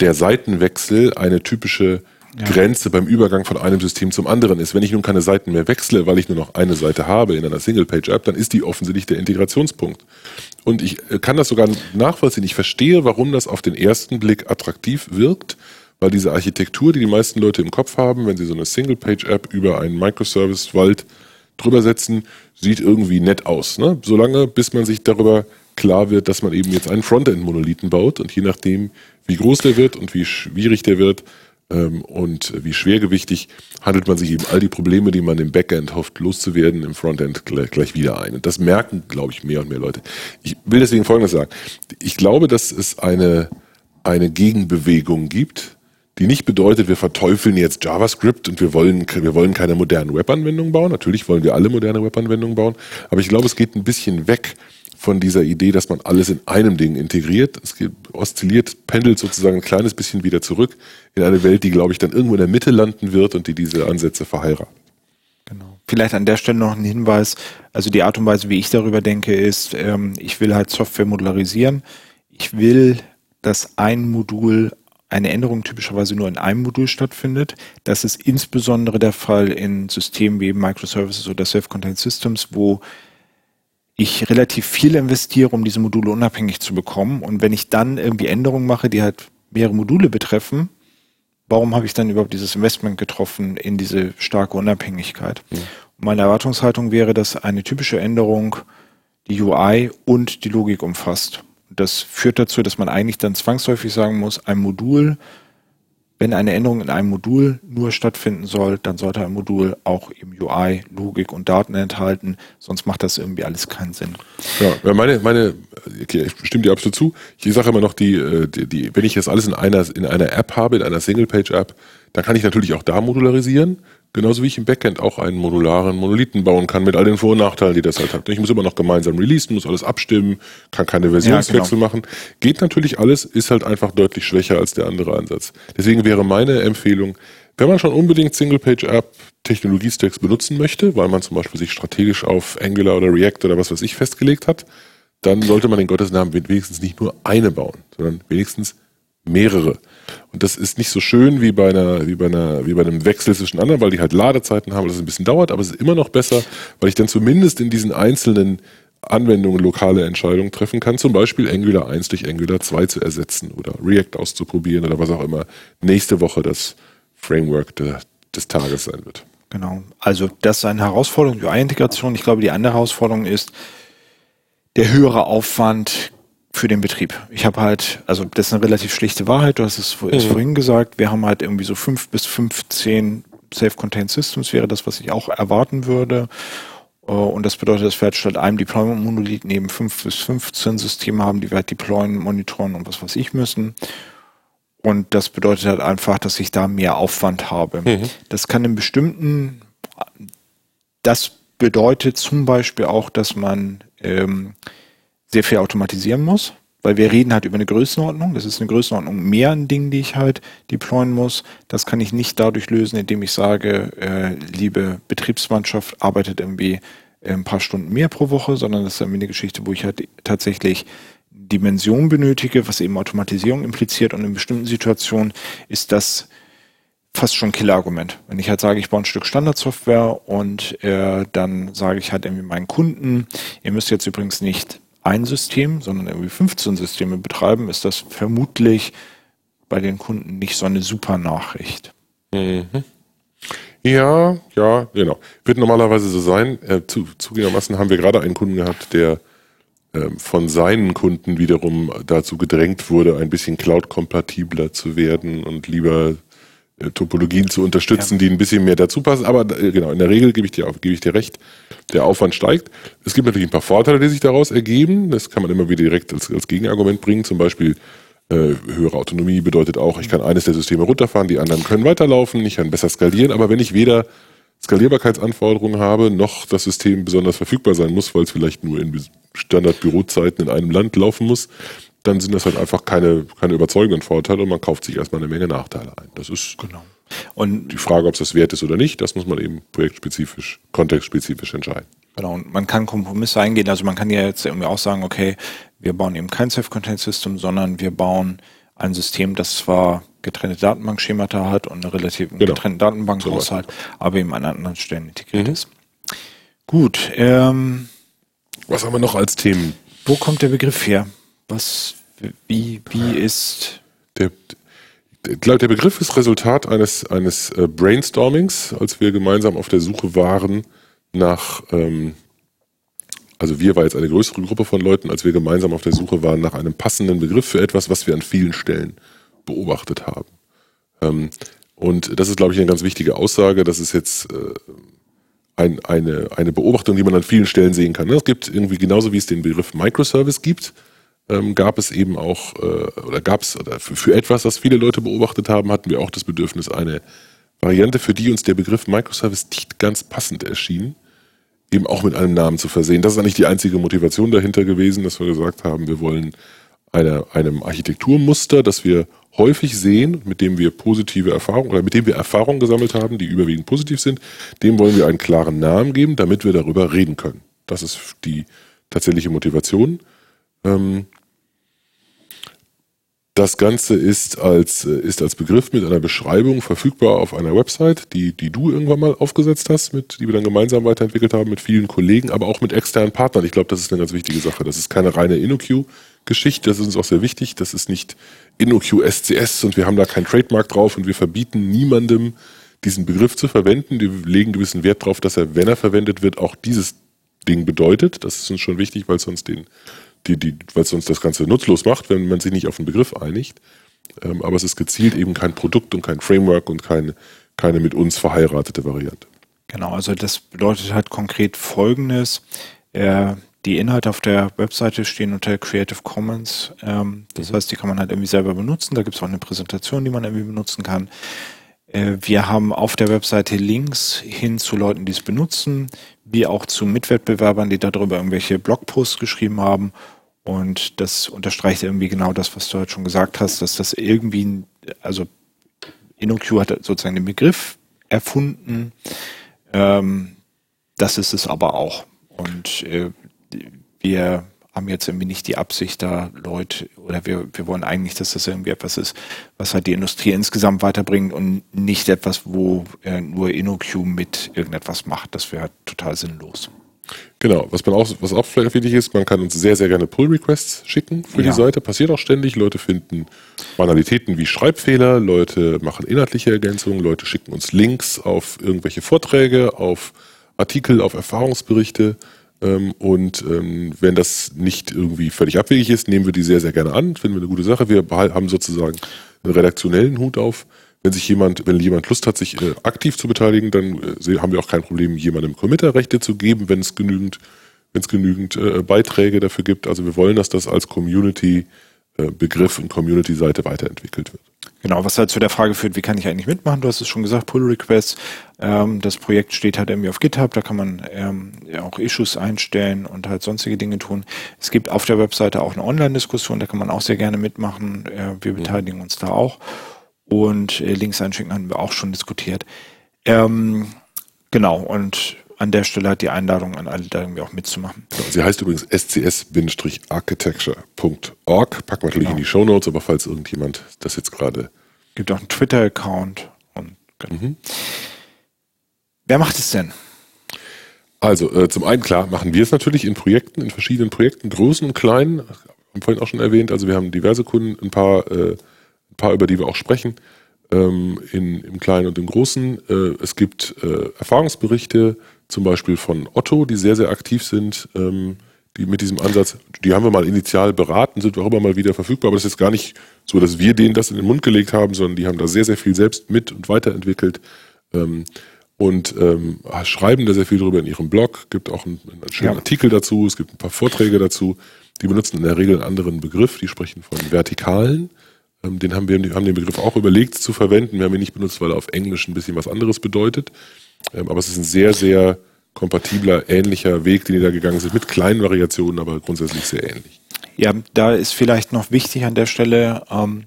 der Seitenwechsel eine typische Grenze beim Übergang von einem System zum anderen ist. Wenn ich nun keine Seiten mehr wechsle, weil ich nur noch eine Seite habe in einer Single-Page-App, dann ist die offensichtlich der Integrationspunkt. Und ich äh, kann das sogar nachvollziehen. Ich verstehe, warum das auf den ersten Blick attraktiv wirkt, weil diese Architektur, die die meisten Leute im Kopf haben, wenn sie so eine Single-Page-App über einen Microservice-Wald drüber setzen, sieht irgendwie nett aus. Ne? Solange, bis man sich darüber klar wird, dass man eben jetzt einen Frontend-Monolithen baut und je nachdem, wie groß der wird und wie schwierig der wird und wie schwergewichtig, handelt man sich eben all die Probleme, die man im Backend hofft loszuwerden, im Frontend gleich, gleich wieder ein. Und das merken, glaube ich, mehr und mehr Leute. Ich will deswegen Folgendes sagen. Ich glaube, dass es eine, eine Gegenbewegung gibt, die nicht bedeutet, wir verteufeln jetzt JavaScript und wir wollen, wir wollen keine modernen Webanwendungen bauen. Natürlich wollen wir alle moderne Webanwendungen bauen, aber ich glaube, es geht ein bisschen weg von dieser Idee, dass man alles in einem Ding integriert. Es oszilliert, pendelt sozusagen ein kleines bisschen wieder zurück in eine Welt, die, glaube ich, dann irgendwo in der Mitte landen wird und die diese Ansätze verheiratet. Genau. Vielleicht an der Stelle noch ein Hinweis. Also die Art und Weise, wie ich darüber denke, ist, ähm, ich will halt Software modularisieren. Ich will, dass ein Modul eine Änderung typischerweise nur in einem Modul stattfindet. Das ist insbesondere der Fall in Systemen wie Microservices oder Self-Contained Systems, wo ich relativ viel investiere, um diese Module unabhängig zu bekommen. Und wenn ich dann irgendwie Änderungen mache, die halt mehrere Module betreffen, warum habe ich dann überhaupt dieses Investment getroffen in diese starke Unabhängigkeit? Mhm. Meine Erwartungshaltung wäre, dass eine typische Änderung die UI und die Logik umfasst. Das führt dazu, dass man eigentlich dann zwangsläufig sagen muss, ein Modul, wenn eine Änderung in einem Modul nur stattfinden soll, dann sollte ein Modul auch im UI Logik und Daten enthalten, sonst macht das irgendwie alles keinen Sinn. Ja, meine, meine, okay, ich stimme dir absolut zu. Ich sage immer noch, die, äh, die, die, wenn ich das alles in einer, in einer App habe, in einer Single-Page-App, dann kann ich natürlich auch da modularisieren. Genauso wie ich im Backend auch einen modularen Monolithen bauen kann mit all den Vor- und Nachteilen, die das halt hat. Ich muss immer noch gemeinsam releasen, muss alles abstimmen, kann keine Versionswechsel ja, genau. machen. Geht natürlich alles, ist halt einfach deutlich schwächer als der andere Ansatz. Deswegen wäre meine Empfehlung, wenn man schon unbedingt Single-Page-App Technologiestacks benutzen möchte, weil man zum Beispiel sich strategisch auf Angular oder React oder was weiß ich festgelegt hat, dann sollte man in Gottes Namen wenigstens nicht nur eine bauen, sondern wenigstens mehrere. Und das ist nicht so schön wie bei einer, wie bei einer, wie bei einem Wechsel zwischen anderen, weil die halt Ladezeiten haben, das ein bisschen dauert, aber es ist immer noch besser, weil ich dann zumindest in diesen einzelnen Anwendungen lokale Entscheidungen treffen kann, zum Beispiel Angular 1 durch Angular 2 zu ersetzen oder React auszuprobieren oder was auch immer nächste Woche das Framework de, des Tages sein wird. Genau. Also das ist eine Herausforderung, UI-Integration. Ich glaube, die andere Herausforderung ist der höhere Aufwand für den Betrieb. Ich habe halt, also das ist eine relativ schlichte Wahrheit, du hast es mhm. vorhin gesagt, wir haben halt irgendwie so fünf bis 15 Self-Contained Systems, wäre das, was ich auch erwarten würde. Äh, und das bedeutet, dass wir halt statt einem Deployment-Monolith neben fünf bis 15 Systeme haben, die wir halt deployen, monitoren und was weiß ich müssen. Und das bedeutet halt einfach, dass ich da mehr Aufwand habe. Mhm. Das kann in bestimmten, das bedeutet zum Beispiel auch, dass man ähm, sehr viel automatisieren muss, weil wir reden halt über eine Größenordnung. Das ist eine Größenordnung mehr an Dingen, die ich halt deployen muss. Das kann ich nicht dadurch lösen, indem ich sage, äh, liebe Betriebsmannschaft, arbeitet irgendwie äh, ein paar Stunden mehr pro Woche, sondern das ist eine Geschichte, wo ich halt tatsächlich Dimension benötige, was eben Automatisierung impliziert. Und in bestimmten Situationen ist das fast schon ein Killerargument. Wenn ich halt sage, ich baue ein Stück Standardsoftware und äh, dann sage ich halt irgendwie meinen Kunden, ihr müsst jetzt übrigens nicht ein System, sondern irgendwie 15 Systeme betreiben, ist das vermutlich bei den Kunden nicht so eine super Nachricht. Mhm. Ja, ja, genau. Wird normalerweise so sein. Äh, zu, zugegebenermaßen haben wir gerade einen Kunden gehabt, der äh, von seinen Kunden wiederum dazu gedrängt wurde, ein bisschen Cloud-kompatibler zu werden und lieber Topologien zu unterstützen, ja. die ein bisschen mehr dazu passen. Aber äh, genau, in der Regel gebe ich, dir, gebe ich dir recht, der Aufwand steigt. Es gibt natürlich ein paar Vorteile, die sich daraus ergeben. Das kann man immer wieder direkt als, als Gegenargument bringen. Zum Beispiel äh, höhere Autonomie bedeutet auch, ich kann eines der Systeme runterfahren, die anderen können weiterlaufen, ich kann besser skalieren. Aber wenn ich weder Skalierbarkeitsanforderungen habe, noch das System besonders verfügbar sein muss, weil es vielleicht nur in Standardbürozeiten in einem Land laufen muss, dann sind das halt einfach keine, keine überzeugenden Vorteile und man kauft sich erstmal eine Menge Nachteile ein. Das ist genau. Und die Frage, ob es das wert ist oder nicht, das muss man eben projektspezifisch, kontextspezifisch entscheiden. Genau, und man kann Kompromisse eingehen. Also man kann ja jetzt irgendwie auch sagen, okay, wir bauen eben kein Self-Contained-System, sondern wir bauen ein System, das zwar getrennte Datenbankschemata hat und eine relativ genau. getrennte Datenbankhaushalt, so aber eben an anderen Stellen integriert mhm. ist. Gut. Ähm, Was haben wir noch als Themen? Wo kommt der Begriff her? Was, wie, wie ist. Der, ich glaube, der Begriff ist Resultat eines, eines äh, Brainstormings, als wir gemeinsam auf der Suche waren nach, ähm, also wir war jetzt eine größere Gruppe von Leuten, als wir gemeinsam auf der Suche waren nach einem passenden Begriff für etwas, was wir an vielen Stellen beobachtet haben. Ähm, und das ist, glaube ich, eine ganz wichtige Aussage. Das ist jetzt äh, ein, eine, eine Beobachtung, die man an vielen Stellen sehen kann. Es gibt irgendwie genauso wie es den Begriff Microservice gibt, ähm, gab es eben auch, äh, oder gab es, oder für, für etwas, was viele Leute beobachtet haben, hatten wir auch das Bedürfnis, eine Variante, für die uns der Begriff Microservice nicht ganz passend erschien, eben auch mit einem Namen zu versehen. Das ist eigentlich die einzige Motivation dahinter gewesen, dass wir gesagt haben, wir wollen eine, einem Architekturmuster, das wir häufig sehen, mit dem wir positive Erfahrungen oder mit dem wir Erfahrungen gesammelt haben, die überwiegend positiv sind, dem wollen wir einen klaren Namen geben, damit wir darüber reden können. Das ist die tatsächliche Motivation. Ähm, das Ganze ist als, äh, ist als Begriff mit einer Beschreibung verfügbar auf einer Website, die, die du irgendwann mal aufgesetzt hast, mit, die wir dann gemeinsam weiterentwickelt haben mit vielen Kollegen, aber auch mit externen Partnern. Ich glaube, das ist eine ganz wichtige Sache. Das ist keine reine InnoQ-Geschichte, das ist uns auch sehr wichtig. Das ist nicht InnoQ SCS und wir haben da kein Trademark drauf und wir verbieten niemandem, diesen Begriff zu verwenden. Wir legen gewissen Wert darauf, dass er, wenn er verwendet wird, auch dieses Ding bedeutet. Das ist uns schon wichtig, weil sonst den die, die, weil es sonst das Ganze nutzlos macht, wenn man sich nicht auf einen Begriff einigt. Ähm, aber es ist gezielt eben kein Produkt und kein Framework und keine, keine mit uns verheiratete Variante. Genau, also das bedeutet halt konkret Folgendes. Äh, die Inhalte auf der Webseite stehen unter Creative Commons. Ähm, das mhm. heißt, die kann man halt irgendwie selber benutzen. Da gibt es auch eine Präsentation, die man irgendwie benutzen kann. Äh, wir haben auf der Webseite Links hin zu Leuten, die es benutzen, wie auch zu Mitwettbewerbern, die darüber irgendwelche Blogposts geschrieben haben. Und das unterstreicht irgendwie genau das, was du halt schon gesagt hast, dass das irgendwie, also InnoQ hat sozusagen den Begriff erfunden. Ähm, das ist es aber auch. Und äh, wir haben jetzt irgendwie nicht die Absicht, da Leute, oder wir, wir wollen eigentlich, dass das irgendwie etwas ist, was halt die Industrie insgesamt weiterbringt und nicht etwas, wo äh, nur InnoQ mit irgendetwas macht. Das wäre total sinnlos. Genau, was man auch, was auch vielleicht wichtig ist, man kann uns sehr, sehr gerne Pull-Requests schicken für ja. die Seite. Passiert auch ständig. Leute finden Banalitäten wie Schreibfehler, Leute machen inhaltliche Ergänzungen, Leute schicken uns Links auf irgendwelche Vorträge, auf Artikel, auf Erfahrungsberichte. Ähm, und ähm, wenn das nicht irgendwie völlig abwegig ist, nehmen wir die sehr, sehr gerne an. Finden wir eine gute Sache. Wir haben sozusagen einen redaktionellen Hut auf. Wenn sich jemand, wenn jemand Lust hat, sich äh, aktiv zu beteiligen, dann äh, haben wir auch kein Problem, jemandem Committer-Rechte zu geben, wenn es genügend, wenn es genügend äh, Beiträge dafür gibt. Also wir wollen, dass das als Community-Begriff und Community-Seite weiterentwickelt wird. Genau, was halt zu der Frage führt, wie kann ich eigentlich mitmachen? Du hast es schon gesagt, Pull Requests. Ähm, das Projekt steht halt irgendwie auf GitHub, da kann man ähm, ja auch Issues einstellen und halt sonstige Dinge tun. Es gibt auf der Webseite auch eine Online-Diskussion, da kann man auch sehr gerne mitmachen. Äh, wir beteiligen uns da auch. Und äh, Links einschicken haben wir auch schon diskutiert. Ähm, genau, und an der Stelle hat die Einladung an alle, da irgendwie auch mitzumachen. Genau, sie heißt übrigens scs-architecture.org. Packen wir natürlich genau. in die Show Notes, aber falls irgendjemand das jetzt gerade. Gibt auch einen Twitter-Account und genau. Mhm. Wer macht es denn? Also, äh, zum einen, klar, machen wir es natürlich in Projekten, in verschiedenen Projekten, großen und kleinen. Haben vorhin auch schon erwähnt, also wir haben diverse Kunden, ein paar, äh, ein paar über die wir auch sprechen, ähm, in, im Kleinen und im Großen. Äh, es gibt äh, Erfahrungsberichte, zum Beispiel von Otto, die sehr, sehr aktiv sind, ähm, die mit diesem Ansatz, die haben wir mal initial beraten, sind auch immer mal wieder verfügbar, aber das ist gar nicht so, dass wir denen das in den Mund gelegt haben, sondern die haben da sehr, sehr viel selbst mit und weiterentwickelt ähm, und ähm, schreiben da sehr viel drüber in ihrem Blog, gibt auch einen, einen schönen ja. Artikel dazu, es gibt ein paar Vorträge dazu, die benutzen in der Regel einen anderen Begriff, die sprechen von Vertikalen. Ähm, den haben wir haben den Begriff auch überlegt zu verwenden, wir haben ihn nicht benutzt, weil er auf Englisch ein bisschen was anderes bedeutet. Ähm, aber es ist ein sehr, sehr kompatibler, ähnlicher Weg, den die da gegangen sind, mit kleinen Variationen, aber grundsätzlich sehr ähnlich. Ja, da ist vielleicht noch wichtig an der Stelle, ähm,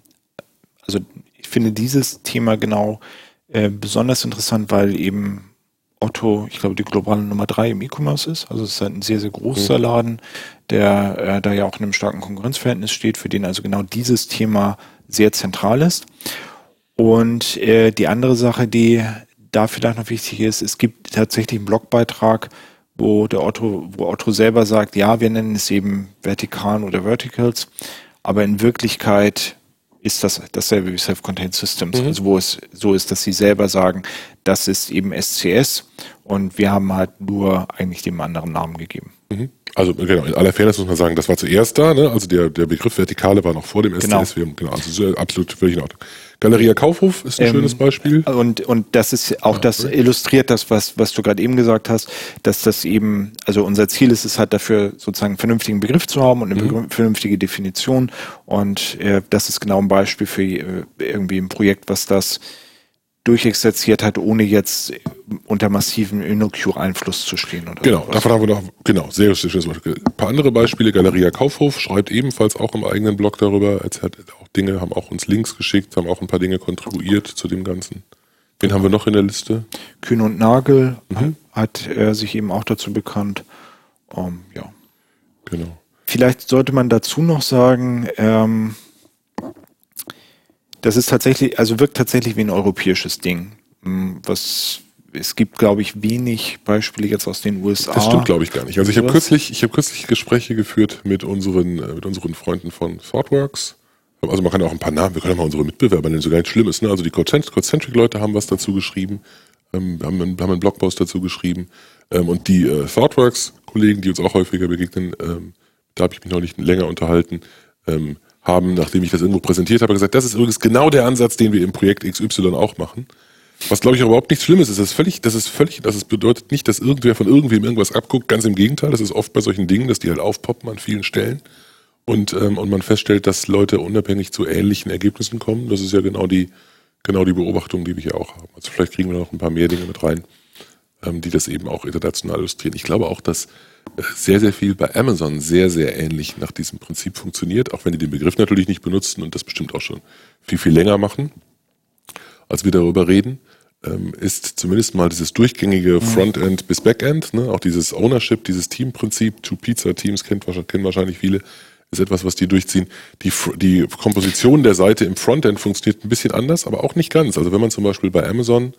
also ich finde dieses Thema genau äh, besonders interessant, weil eben Otto, ich glaube, die globale Nummer drei im E-Commerce ist. Also es ist ein sehr, sehr großer mhm. Laden, der äh, da ja auch in einem starken Konkurrenzverhältnis steht, für den also genau dieses Thema sehr zentral ist. Und äh, die andere Sache, die da vielleicht noch wichtig ist, es gibt tatsächlich einen Blogbeitrag, wo der Otto, wo Otto selber sagt, ja, wir nennen es eben Vertikalen oder Verticals, aber in Wirklichkeit ist das dasselbe wie Self-Contained Systems, mhm. also wo es so ist, dass sie selber sagen, das ist eben SCS und wir haben halt nur eigentlich dem anderen Namen gegeben. Mhm. Also genau, in aller Fairness muss man sagen, das war zuerst da, ne? also der, der Begriff Vertikale war noch vor dem genau. SCS. Genau, also absolut völlig in Ordnung. Galeria Kaufhof ist ein ähm, schönes Beispiel. Und, und das ist auch, das illustriert das, was, was du gerade eben gesagt hast, dass das eben, also unser Ziel ist es halt dafür, sozusagen einen vernünftigen Begriff zu haben und eine mhm. vernünftige Definition. Und äh, das ist genau ein Beispiel für äh, irgendwie ein Projekt, was das durchexerziert hat, ohne jetzt unter massiven InnoQ-Einfluss zu stehen. Genau, davon haben wir noch, genau, sehr schönes Beispiel. Ein paar andere Beispiele. Galeria Kaufhof schreibt ebenfalls auch im eigenen Blog darüber. Hat auch Dinge, haben auch uns Links geschickt, haben auch ein paar Dinge kontribuiert zu dem Ganzen. Wen haben wir noch in der Liste? Kühn und Nagel mhm. hat er sich eben auch dazu bekannt. Ähm, ja. Genau. Vielleicht sollte man dazu noch sagen, ähm, das ist tatsächlich, also wirkt tatsächlich wie ein europäisches Ding. Hm, was es gibt, glaube ich, wenig Beispiele jetzt aus den USA. Das stimmt, glaube ich, gar nicht. Also ich habe kürzlich, ich habe kürzlich Gespräche geführt mit unseren, äh, mit unseren Freunden von ThoughtWorks. Also man kann auch ein paar Namen, wir können auch mal unsere Mitbewerber nennen, so gar nicht schlimm ist. Ne? Also die Codecentric-Leute haben was dazu geschrieben, ähm, haben, einen, haben einen Blogpost dazu geschrieben. Ähm, und die äh, ThoughtWorks-Kollegen, die uns auch häufiger begegnen, ähm, da habe ich mich noch nicht länger unterhalten, ähm, haben, nachdem ich das irgendwo präsentiert habe, gesagt, das ist übrigens genau der Ansatz, den wir im Projekt XY auch machen. Was glaube ich auch überhaupt nichts Schlimmes ist. Das ist völlig, das ist völlig, das bedeutet nicht, dass irgendwer von irgendwem irgendwas abguckt. Ganz im Gegenteil. Das ist oft bei solchen Dingen, dass die halt aufpoppen an vielen Stellen. Und, ähm, und man feststellt, dass Leute unabhängig zu ähnlichen Ergebnissen kommen. Das ist ja genau die, genau die Beobachtung, die wir hier auch haben. Also vielleicht kriegen wir noch ein paar mehr Dinge mit rein, ähm, die das eben auch international illustrieren. Ich glaube auch, dass sehr, sehr viel bei Amazon sehr, sehr ähnlich nach diesem Prinzip funktioniert, auch wenn die den Begriff natürlich nicht benutzen und das bestimmt auch schon viel, viel länger machen, als wir darüber reden, ähm, ist zumindest mal dieses durchgängige mhm. Frontend bis Backend, ne, auch dieses Ownership, dieses Teamprinzip, Two-Pizza-Teams kennt, kennen wahrscheinlich viele, ist etwas, was die durchziehen. Die, die Komposition der Seite im Frontend funktioniert ein bisschen anders, aber auch nicht ganz. Also wenn man zum Beispiel bei Amazon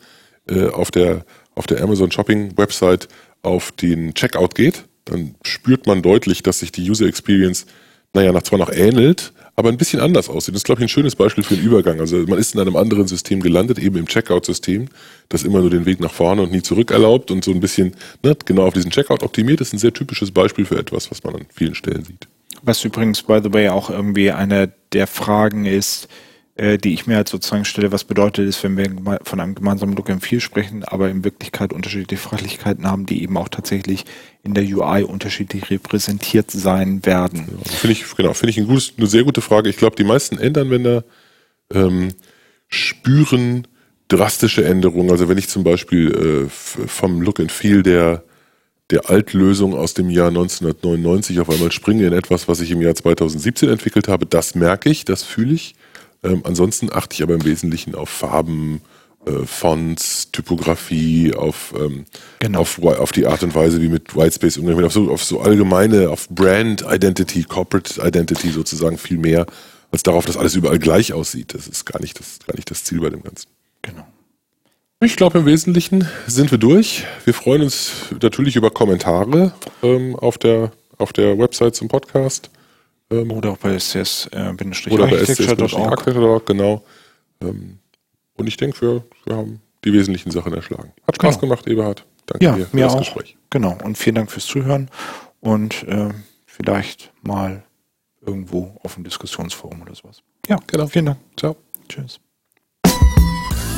äh, auf der auf der Amazon Shopping Website auf den Checkout geht, dann spürt man deutlich, dass sich die User Experience, naja, zwar noch ähnelt, aber ein bisschen anders aussieht. Das ist, glaube ich, ein schönes Beispiel für einen Übergang. Also man ist in einem anderen System gelandet, eben im Checkout-System, das immer nur den Weg nach vorne und nie zurück erlaubt und so ein bisschen ne, genau auf diesen Checkout optimiert. Das ist ein sehr typisches Beispiel für etwas, was man an vielen Stellen sieht. Was übrigens, by the way, auch irgendwie eine der Fragen ist, äh, die ich mir halt sozusagen stelle, was bedeutet es, wenn wir von einem gemeinsamen Look and Feel sprechen, aber in Wirklichkeit unterschiedliche Fachlichkeiten haben, die eben auch tatsächlich in der UI unterschiedlich repräsentiert sein werden. Ja, finde ich, genau, finde ich ein gutes, eine sehr gute Frage. Ich glaube, die meisten Endanwender ähm, spüren drastische Änderungen. Also wenn ich zum Beispiel äh, vom Look and Feel der der Altlösung aus dem Jahr 1999 auf einmal springe in etwas, was ich im Jahr 2017 entwickelt habe, das merke ich, das fühle ich. Ähm, ansonsten achte ich aber im Wesentlichen auf Farben, äh, Fonts, Typografie, auf, ähm, genau. auf, auf die Art und Weise, wie mit Whitespace umgegangen wird, auf so, auf so allgemeine, auf Brand Identity, Corporate Identity sozusagen viel mehr, als darauf, dass alles überall gleich aussieht. Das ist gar nicht das, gar nicht das Ziel bei dem Ganzen. Genau. Ich glaube, im Wesentlichen sind wir durch. Wir freuen uns natürlich über Kommentare ähm, auf, der, auf der Website zum Podcast. Ähm, oder auch bei ss äh, Oder bei ss-architecture.org, genau. Ähm, und ich denke, wir, wir haben die wesentlichen Sachen erschlagen. Hat Spaß genau. gemacht, Eberhard. Danke ja, dir für das auch. Gespräch. Genau. Und vielen Dank fürs Zuhören. Und äh, vielleicht mal irgendwo auf dem Diskussionsforum oder sowas. Ja, genau. Vielen Dank. Ciao. Tschüss.